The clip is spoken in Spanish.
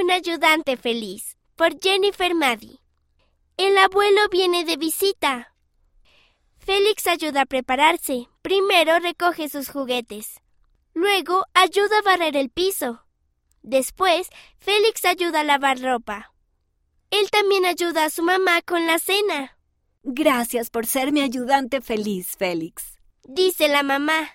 Un ayudante feliz por Jennifer Maddy. El abuelo viene de visita. Félix ayuda a prepararse. Primero recoge sus juguetes. Luego ayuda a barrer el piso. Después, Félix ayuda a lavar ropa. Él también ayuda a su mamá con la cena. Gracias por ser mi ayudante feliz, Félix. Dice la mamá.